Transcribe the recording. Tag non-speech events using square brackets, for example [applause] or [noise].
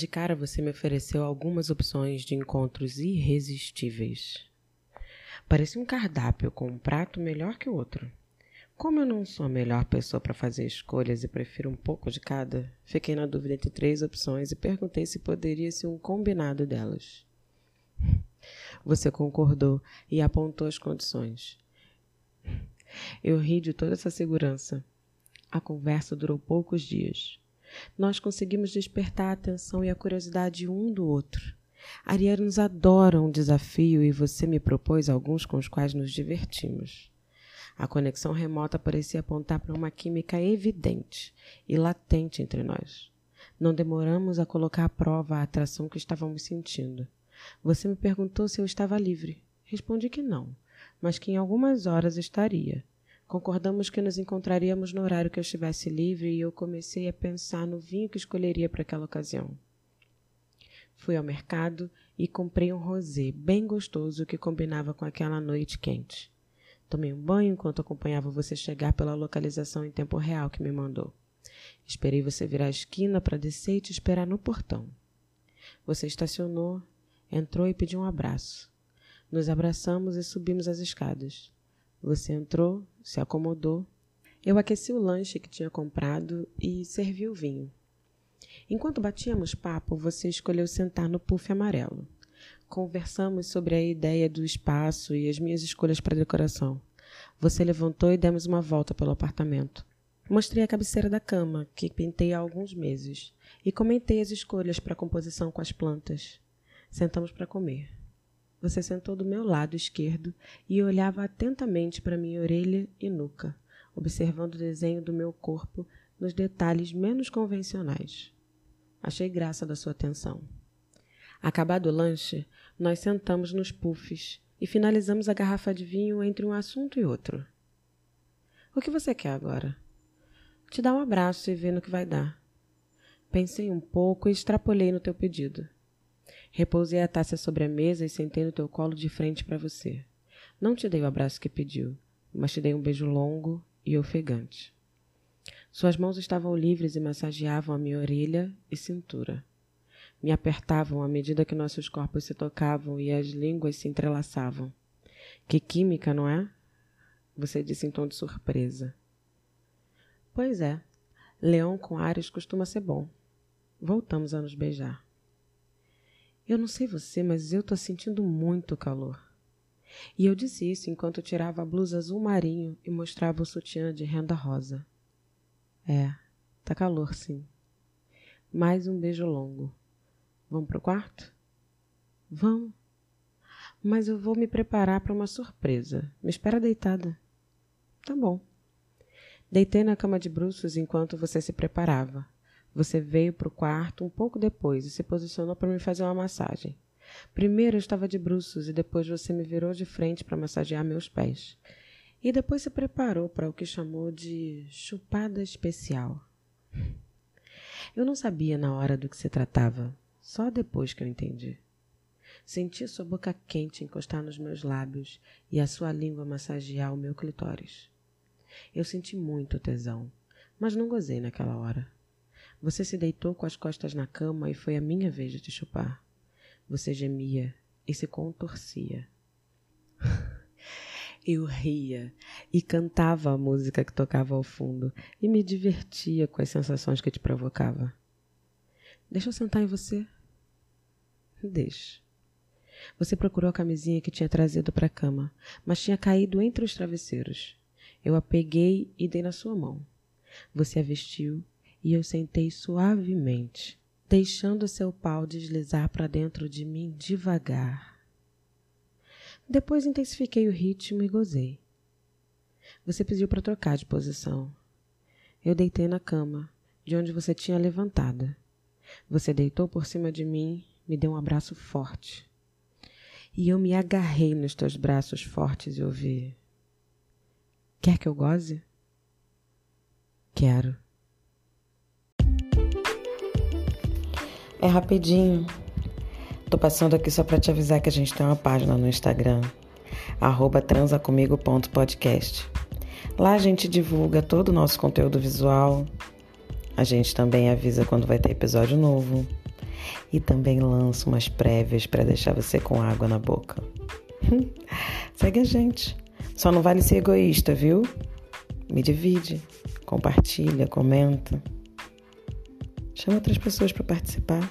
De cara você me ofereceu algumas opções de encontros irresistíveis. Parecia um cardápio com um prato melhor que o outro. Como eu não sou a melhor pessoa para fazer escolhas e prefiro um pouco de cada, fiquei na dúvida entre três opções e perguntei se poderia ser um combinado delas. [laughs] Você concordou e apontou as condições. Eu ri de toda essa segurança. A conversa durou poucos dias. Nós conseguimos despertar a atenção e a curiosidade um do outro. Arianos adoram um desafio e você me propôs alguns com os quais nos divertimos. A conexão remota parecia apontar para uma química evidente e latente entre nós. Não demoramos a colocar à prova a atração que estávamos sentindo. Você me perguntou se eu estava livre. Respondi que não, mas que em algumas horas estaria. Concordamos que nos encontraríamos no horário que eu estivesse livre e eu comecei a pensar no vinho que escolheria para aquela ocasião. Fui ao mercado e comprei um rosé bem gostoso que combinava com aquela noite quente. Tomei um banho enquanto acompanhava você chegar pela localização em tempo real que me mandou. Esperei você virar a esquina para descer e te esperar no portão. Você estacionou Entrou e pediu um abraço. Nos abraçamos e subimos as escadas. Você entrou, se acomodou. Eu aqueci o lanche que tinha comprado e servi o vinho. Enquanto batíamos papo, você escolheu sentar no puff amarelo. Conversamos sobre a ideia do espaço e as minhas escolhas para decoração. Você levantou e demos uma volta pelo apartamento. Mostrei a cabeceira da cama, que pintei há alguns meses, e comentei as escolhas para a composição com as plantas. Sentamos para comer. Você sentou do meu lado esquerdo e olhava atentamente para minha orelha e nuca, observando o desenho do meu corpo nos detalhes menos convencionais. Achei graça da sua atenção. Acabado o lanche, nós sentamos nos puffs e finalizamos a garrafa de vinho entre um assunto e outro. O que você quer agora? Te dar um abraço e ver no que vai dar. Pensei um pouco e extrapolei no teu pedido. Repousei a taça sobre a mesa e sentei no teu colo de frente para você. Não te dei o abraço que pediu, mas te dei um beijo longo e ofegante. Suas mãos estavam livres e massageavam a minha orelha e cintura. Me apertavam à medida que nossos corpos se tocavam e as línguas se entrelaçavam. Que química, não é? Você disse em tom de surpresa. Pois é, leão com Ares costuma ser bom. Voltamos a nos beijar. Eu não sei você, mas eu tô sentindo muito calor. E eu disse isso enquanto tirava a blusa azul marinho e mostrava o sutiã de renda rosa. É, tá calor sim. Mais um beijo longo. Vamos pro quarto? Vamos. Mas eu vou me preparar para uma surpresa. Me espera deitada. Tá bom. Deitei na cama de bruços enquanto você se preparava. Você veio para o quarto um pouco depois e se posicionou para me fazer uma massagem. Primeiro eu estava de bruços e depois você me virou de frente para massagear meus pés. E depois se preparou para o que chamou de chupada especial. Eu não sabia na hora do que se tratava, só depois que eu entendi. Senti sua boca quente encostar nos meus lábios e a sua língua massagear o meu clitóris. Eu senti muito tesão, mas não gozei naquela hora. Você se deitou com as costas na cama e foi a minha vez de te chupar. Você gemia e se contorcia. [laughs] Eu ria e cantava a música que tocava ao fundo e me divertia com as sensações que te provocava. Deixa eu sentar em você? Deixa. Você procurou a camisinha que tinha trazido para a cama, mas tinha caído entre os travesseiros. Eu a peguei e dei na sua mão. Você a vestiu e eu sentei suavemente, deixando seu pau deslizar para dentro de mim devagar. Depois intensifiquei o ritmo e gozei. Você pediu para trocar de posição. Eu deitei na cama, de onde você tinha levantado. Você deitou por cima de mim, me deu um abraço forte. E eu me agarrei nos teus braços fortes e ouvi: Quer que eu goze? Quero. É rapidinho. Tô passando aqui só para te avisar que a gente tem uma página no Instagram, transacomigo.podcast. Lá a gente divulga todo o nosso conteúdo visual. A gente também avisa quando vai ter episódio novo. e também lanço umas prévias para deixar você com água na boca. [laughs] Segue a gente. Só não vale ser egoísta, viu? Me divide, compartilha, comenta. Chama outras pessoas para participar.